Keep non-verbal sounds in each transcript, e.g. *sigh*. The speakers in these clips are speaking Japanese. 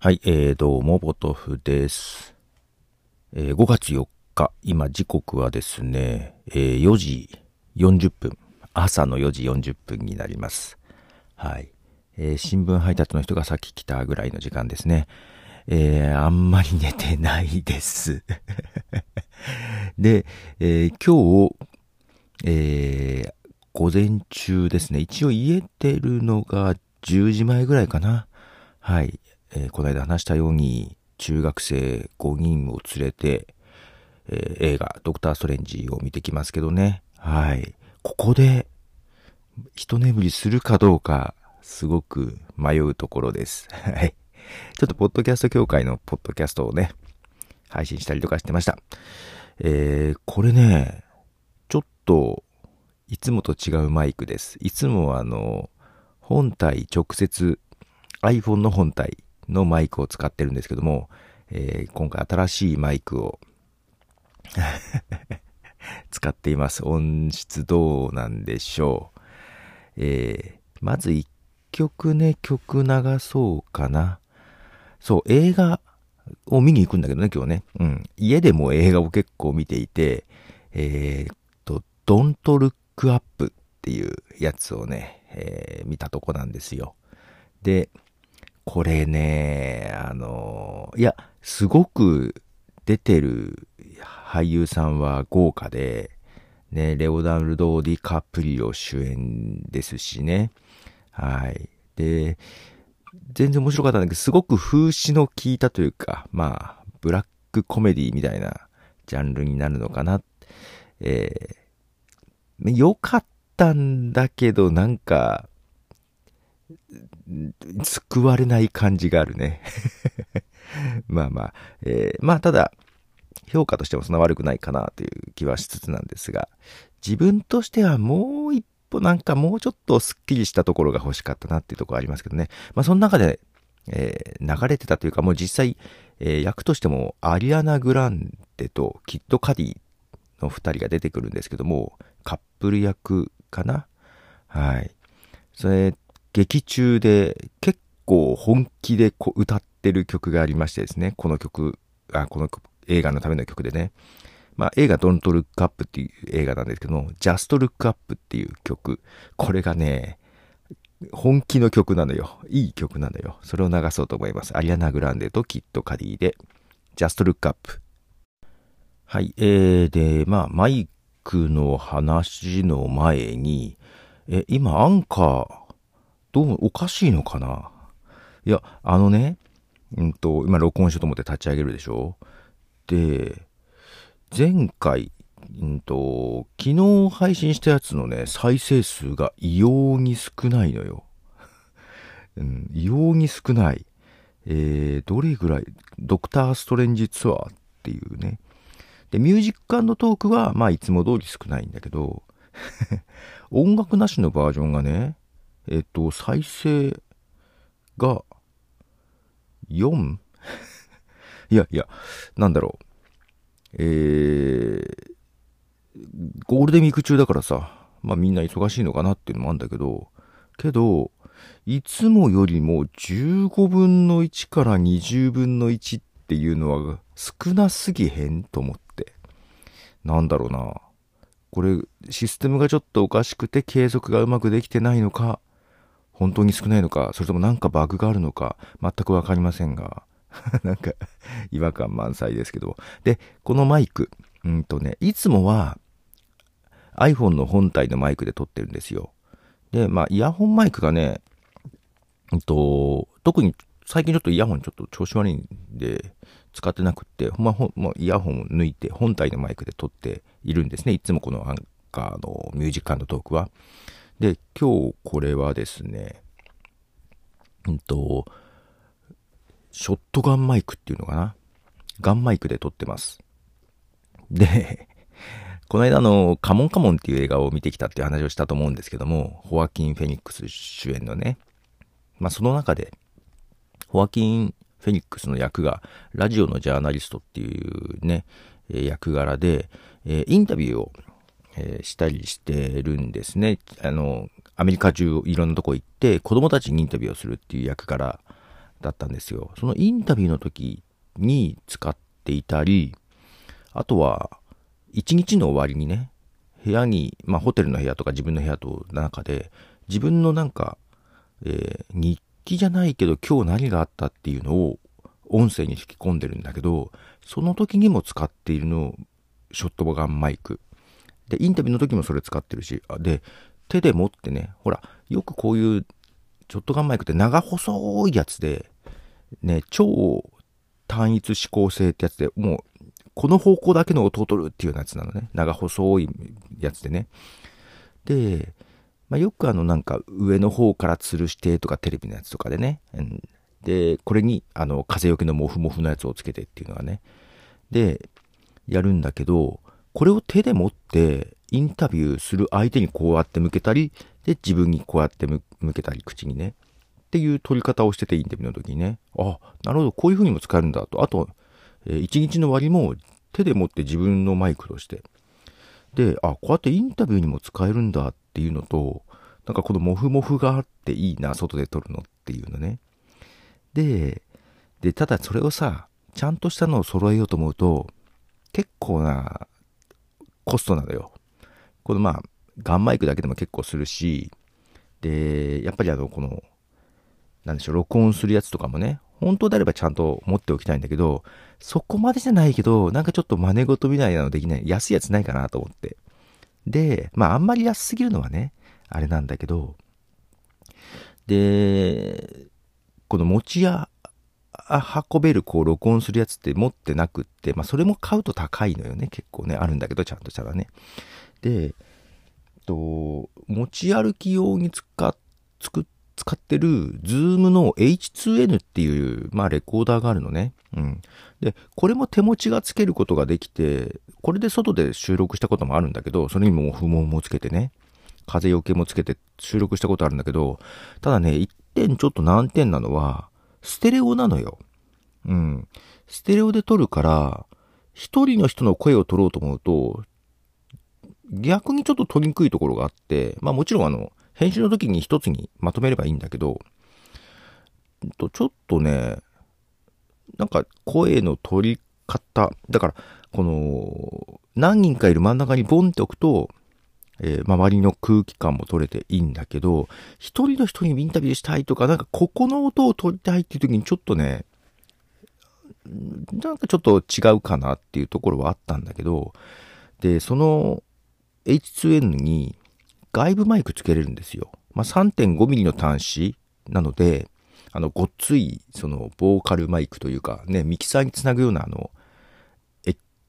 はい、えー、どうも、ボトフです。えー5月4日、今時刻はですね、えー4時40分、朝の4時40分になります。はい。えー新聞配達の人がさっき来たぐらいの時間ですね。えーあんまり寝てないです。*laughs* で、えー今日、えー午前中ですね、一応家出るのが10時前ぐらいかな。はい。えーこの間話したように、中学生5人を連れて、えー映画、ドクター・ストレンジを見てきますけどね。はい。ここで、一眠りするかどうか、すごく迷うところです。*laughs* はい。ちょっと、ポッドキャスト協会のポッドキャストをね、配信したりとかしてました。えーこれね、ちょっと、いつもと違うマイクです。いつもあの、本体直接 iPhone の本体のマイクを使ってるんですけども、えー今回新しいマイクを *laughs* 使っています。音質どうなんでしょう。えーまず一曲ね、曲流そうかな。そう、映画を見に行くんだけどね、今日ね。うん。家でも映画を結構見ていて、えーっと、Don't Look Up っていうやつをね、えー見たとこなんですよ。で、これね、あの、いや、すごく出てる俳優さんは豪華で、ね、レオナルド・ディカプリオ主演ですしね。はい。で、全然面白かったんだけど、すごく風刺の効いたというか、まあ、ブラックコメディみたいなジャンルになるのかな。えー、良かったんだけど、なんか、救われない感じがあるね。*laughs* まあまあ、えーまあただ、評価としてもそんな悪くないかなという気はしつつなんですが、自分としてはもう一歩なんかもうちょっとスッキリしたところが欲しかったなっていうところありますけどね。まあその中で、えー流れてたというかもう実際、えー役としてもアリアナ・グランデとキッド・カディの二人が出てくるんですけども、カップル役かな？はい。それ、劇中で結構本気でこ歌ってる曲がありましてですね、この曲、あ、この映画のための曲でね。まあ映画 Don't Look Up っていう映画なんですけども、Just Look Up っていう曲。これがね、本気の曲なのよ。いい曲なのよ。それを流そうと思います。アリアナ・グランデとキッド・カディで、Just Look Up。はい。えー、で、まあ、マイクの話の前に、え、今、アンカー、どうもおかしいのかな？いや、あのね、うんと、今、録音しようと思って立ち上げるでしょ？で、前回、うんと、昨日配信したやつのね、再生数が異様に少ないのよ。*laughs* うん、異様に少ない。えー、どれぐらい、ドクターストレンジツアーっていうね。で、ミュージックトークは、まあ、いつも通り少ないんだけど、*laughs* 音楽なしのバージョンがね、えっと、再生が、4? *laughs* いやいや、なんだろう。えー、ゴールデンウィーク中だからさ、まあみんな忙しいのかなっていうのもあるんだけど、けど、いつもよりも15分の1から20分の1っていうのは少なすぎへんと思って。なんだろうな。これ、システムがちょっとおかしくて継続がうまくできてないのか、本当に少ないのか、それともなんかバグがあるのか、全くわかりませんが、*laughs* なんか違和感満載ですけど。で、このマイク、うんとね、いつもは iPhone の本体のマイクで撮ってるんですよ。で、まあ、イヤホンマイクがね、うんと、特に最近ちょっとイヤホンちょっと調子悪いんで、使ってなくって、ほんま、ほんもうイヤホンを抜いて本体のマイクで撮っているんですね。いつもこのアンカーのミュージックトークは。で、今日これはですね、うんと、ショットガンマイクっていうのかな？ガンマイクで撮ってます。で、*laughs* この間の、カモンカモンっていう映画を見てきたっていう話をしたと思うんですけども、ホアキン・フェニックス主演のね、まあその中で、ホアキン・フェニックスの役が、ラジオのジャーナリストっていうね、え役柄で、えインタビューを、えーしたりしてるんですね。あの、アメリカ中いろんなとこ行って、子供たちにインタビューをするっていう役柄だったんですよ。そのインタビューの時に使っていたり、あとは、一日の終わりにね、部屋に、まあホテルの部屋とか自分の部屋と中で、自分のなんか、えー、日記じゃないけど今日何があったっていうのを音声に吹き込んでるんだけど、その時にも使っているの、ショットガンマイク。で、インタビューの時もそれ使ってるし、で、手で持ってね、ほら、よくこういうショットガンマイクって長細いやつで、ね、超単一指向性ってやつで、もう、この方向だけの音を取るっていうやつなのね。長細いやつでね。で、まあ、よくあのなんか上の方から吊るしてとかテレビのやつとかでね。うん、で、これにあの風よけのモフモフのやつをつけてっていうのはね。で、やるんだけど、これを手で持ってインタビューする相手にこうやって向けたり、で、自分にこうやって向けたり、口にね。っていう取り方をしててインタビューの時にね。あ、なるほど、こういう風にも使えるんだと。あと、えー、1日の割も手で持って自分のマイクとして。で、あ、こうやってインタビューにも使えるんだっていうのと、なんかこのモフモフがあっていいな、外で撮るのっていうのね。で、で、ただそれをさ、ちゃんとしたのを揃えようと思うと、結構なコストなのよ。このまあ、ガンマイクだけでも結構するし、で、やっぱりあの、この、なんでしょう、録音するやつとかもね、本当であればちゃんと持っておきたいんだけど、そこまでじゃないけど、なんかちょっと真似事みたいなのできない、安いやつないかなと思って。で、まああんまり安すぎるのはね、あれなんだけど、で、この持ちや、運べるこう録音するやつって持ってなくって、まあそれも買うと高いのよね。結構ね、あるんだけど、ちゃんとしたらね。で、と、持ち歩き用に使っ、使ってる、ズームの H2N っていう、まあ、レコーダーがあるのね。うん。で、これも手持ちがつけることができて、これで外で収録したこともあるんだけど、それにも不毛もつけてね、風よけもつけて収録したことあるんだけど、ただね、一点ちょっと難点なのは、ステレオなのよ。うん。ステレオで撮るから、一人の人の声を取ろうと思うと、逆にちょっと取りにくいところがあって、まあもちろんあの、編集の時に一つにまとめればいいんだけど、とちょっとね、なんか声の取り方、だから、この、何人かいる真ん中にボンって置くと、えー、周りの空気感も取れていいんだけど、一人の人にインタビューしたいとか、なんかここの音を取りたいっていう時にちょっとね、なんかちょっと違うかなっていうところはあったんだけど、で、その H2N に外部マイクつけれるんですよ。まあ、3.5mm の端子なので、あの、ごっつい、その、ボーカルマイクというか、ね、ミキサーにつなぐような、あの、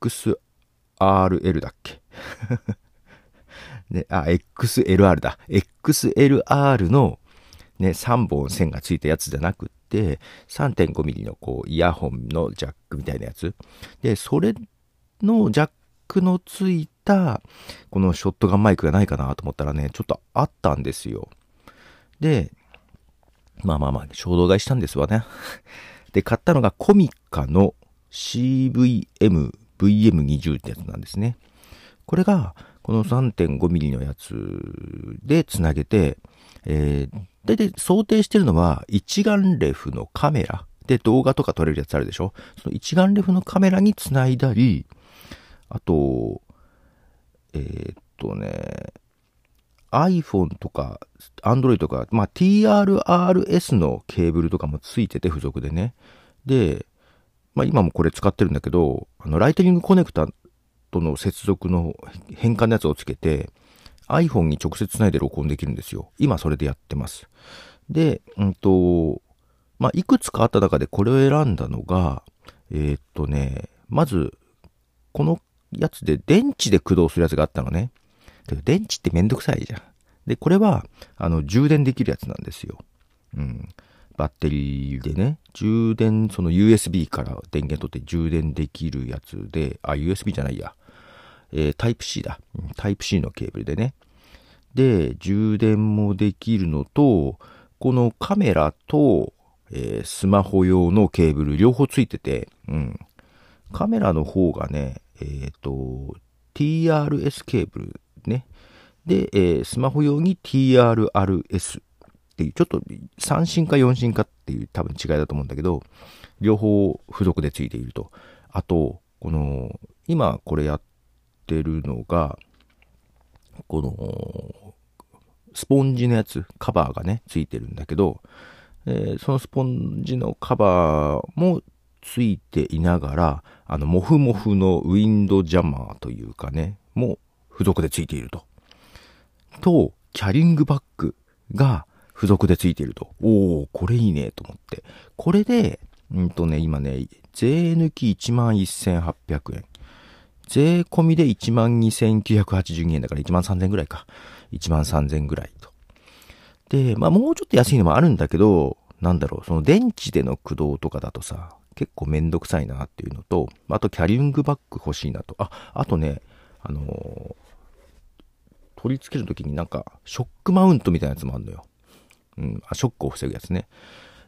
XRL だっけ？ね、あ、XLR だ。XLR の、ね、3本線がついたやつじゃなくって、3.5mm のこう、イヤホンのジャックみたいなやつ。で、それのジャックのついた、このショットガンマイクがないかなと思ったらね、ちょっとあったんですよ。で、まあまあまあ、衝動買いしたんですわね。*laughs* で、買ったのがコミカの CVM VM20 ってやつなんですね。これが、この 3.5mm のやつで繋げて、えー、だいたい想定してるのは一眼レフのカメラで動画とか撮れるやつあるでしょ？その一眼レフのカメラに繋いだり、あと、えー、っとね、iPhone とか Android とか、まあ、TRRS のケーブルとかもついてて付属でね。で、まあ、今もこれ使ってるんだけど、あの、ライトニングコネクタとの接続の変換のやつをつけて、iPhone に直接つないで録音できるんですよ。今それでやってます。で、うんと、まあ、いくつかあった中でこれを選んだのが、えー、っとね、まず、このやつで電池で駆動するやつがあったのね。けど電池ってめんどくさいじゃん。で、これは、あの、充電できるやつなんですよ。うん。バッテリーでね、充電、その USB から電源取って充電できるやつで、あ、USB じゃないや。えー、タイプ C だ。タイプ C のケーブルでね。で、充電もできるのと、このカメラと、えー、スマホ用のケーブル両方ついてて、うん。カメラの方がね、えっ、ー、と、TRS ケーブルね。で、えー、スマホ用に TRRS っていう、ちょっと3進か4進かっていう多分違いだと思うんだけど、両方付属でついていると。あと、この、今これやってるのが、この、スポンジのやつ、カバーがね、ついてるんだけど、えー、そのスポンジのカバーもついていながら、あの、モフモフのウィンドジャマーというかね、も付属でついていると。と、キャリングバッグが付属でついていると。おー、これいいね、と思って。これで、うんとね、今ね、税抜き11,800円。税込みで12,982円だから1万3000ぐらいか。1万3000円ぐらいと。で、まあもうちょっと安いのもあるんだけど、なんだろう、その電池での駆動とかだとさ、結構めんどくさいなっていうのと、あとキャリングバッグ欲しいなと。あ、あとね、あのー、取り付けるときになんか、ショックマウントみたいなやつもあるのよ。うん、あ、ショックを防ぐやつね。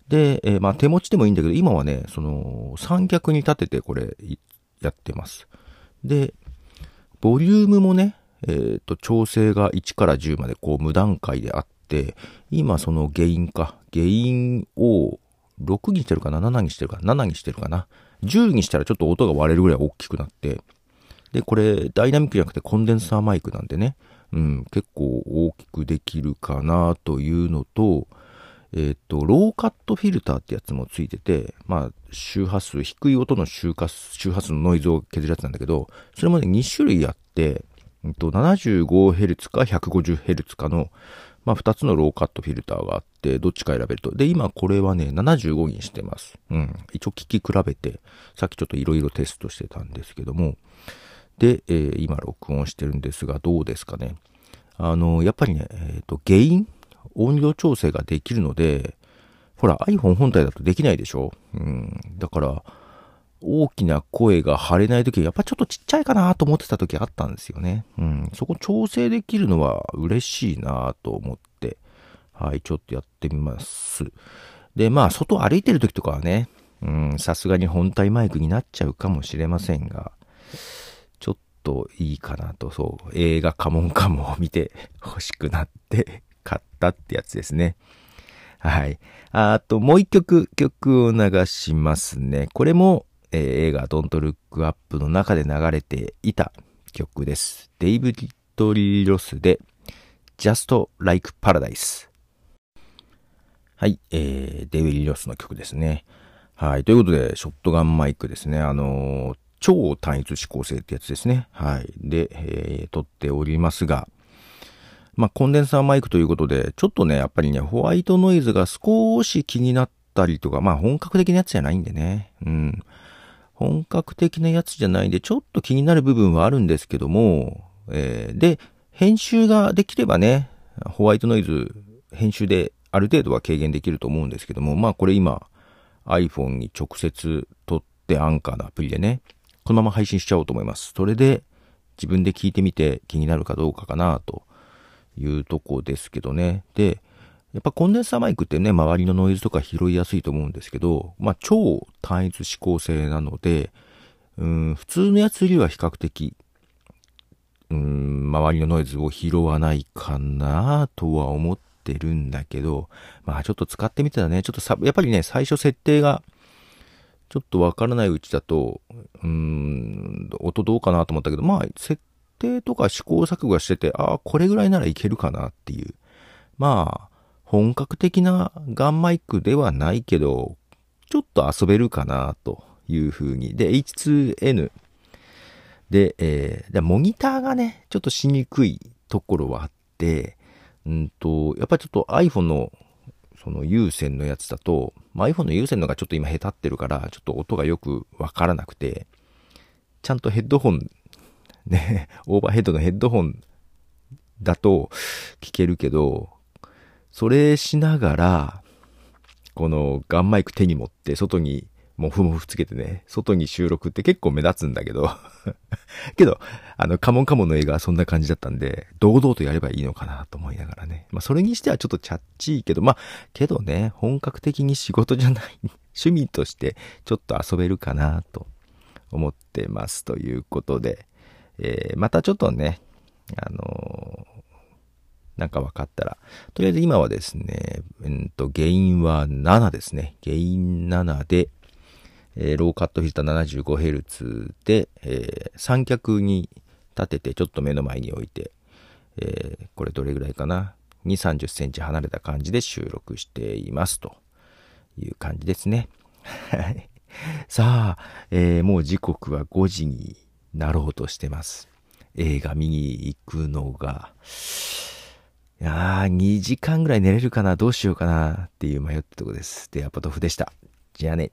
で、えー、まあ手持ちでもいいんだけど、今はね、その、三脚に立ててこれ、やってます。で、ボリュームもね、えっ、ー、と、調整が1から10までこう無段階であって、今そのゲインか、ゲインを6にしてるかな ?7 にしてるかな ?7 にしてるかな ?10 にしたらちょっと音が割れるぐらい大きくなって、で、これダイナミックじゃなくてコンデンサーマイクなんでね、うん、結構大きくできるかなというのと、えっ、ー、と、ローカットフィルターってやつもついてて、まあ、周波数、低い音の周波数周波数のノイズを削るやつなんだけど、それもね、2種類あって、えっと、75Hz か 150Hz かの、まあ、2つのローカットフィルターがあって、どっちか選べると。で、今これはね、75にしてます。うん。一応聞き比べて、さっきちょっといろいろテストしてたんですけども、で、えー、今録音してるんですが、どうですかね。あの、やっぱりね、えっ、ー、と、原因音量調整ができるので、ほら、iPhone 本体だとできないでしょ？うん。だから、大きな声が張れない時やっぱちょっとちっちゃいかなと思ってた時あったんですよね。うん。そこ調整できるのは嬉しいなと思って、はい、ちょっとやってみます。で、まあ、外歩いてる時とかはね、うん、さすがに本体マイクになっちゃうかもしれませんが、ちょっといいかなと、そう、映画カモンカモンを見て欲しくなって買ったってやつですね。はい。あと、もう一曲、曲を流しますね。これも、えー、映画ドントルックアップの中で流れていた曲です。デイブ・ディットリ・ロスで Just Like Paradise。はい、えー、デイブ・リ・ロスの曲ですね。はい、ということで、ショットガンマイクですね。あのー、超単一指向性ってやつですね。はい。で、えー、撮っておりますが、まあ、コンデンサーマイクということで、ちょっとね、やっぱりね、ホワイトノイズが少し気になったりとか、まあ、本格的なやつじゃないんでね。うん。本格的なやつじゃないんで、ちょっと気になる部分はあるんですけども、えー、で、編集ができればね、ホワイトノイズ、編集である程度は軽減できると思うんですけども、まあこれ今、iPhone に直接撮ってアンカーのアプリでね、このまま配信しちゃおうと思います。それで自分で聞いてみて気になるかどうかかなというとこですけどね。で、やっぱコンデンサーマイクってね、周りのノイズとか拾いやすいと思うんですけど、まあ超単一指向性なので、うん、普通のやつよりは比較的、うん、周りのノイズを拾わないかなとは思ってるんだけど、まあちょっと使ってみたらね、ちょっとさ、やっぱりね、最初設定が、ちょっとわからないうちだと、うん、音どうかなと思ったけど、まあ設定とか試行錯誤してて、ああ、これぐらいならいけるかなっていう。まあ、本格的なガンマイクではないけど、ちょっと遊べるかなという風に。で、H2N。で、えー、でモニターがね、ちょっとしにくいところはあって、うんと、やっぱりちょっと iPhone のその有線のやつだと、まあ、iPhone の有線のがちょっと今下手ってるから、ちょっと音がよくわからなくて、ちゃんとヘッドホン、ね、オーバーヘッドのヘッドホンだと聞けるけど、それしながら、このガンマイク手に持って外にモフモフつけてね、外に収録って結構目立つんだけど *laughs* けど、あの、カモンカモンの映画はそんな感じだったんで、堂々とやればいいのかなと思いながらね。まあ、それにしてはちょっとチャッチーけど、まあ、けどね、本格的に仕事じゃない、*laughs* 趣味としてちょっと遊べるかなと思ってますということで、えー、またちょっとね、あのーなんか分かったら。とりあえず今はですね、うんと、原因は7ですね。原因7で、えー、ローカットフィルター 75Hz で、えー、三脚に立ててちょっと目の前に置いて、えー、これどれぐらいかな？2、30センチ離れた感じで収録していますという感じですね。はい。さあ、えー、もう時刻は5時になろうとしてます。映画見に行くのが、いやー、2時間ぐらい寝れるかなどうしようかなっていう迷ったとこです。では、ポトフでした。じゃあね。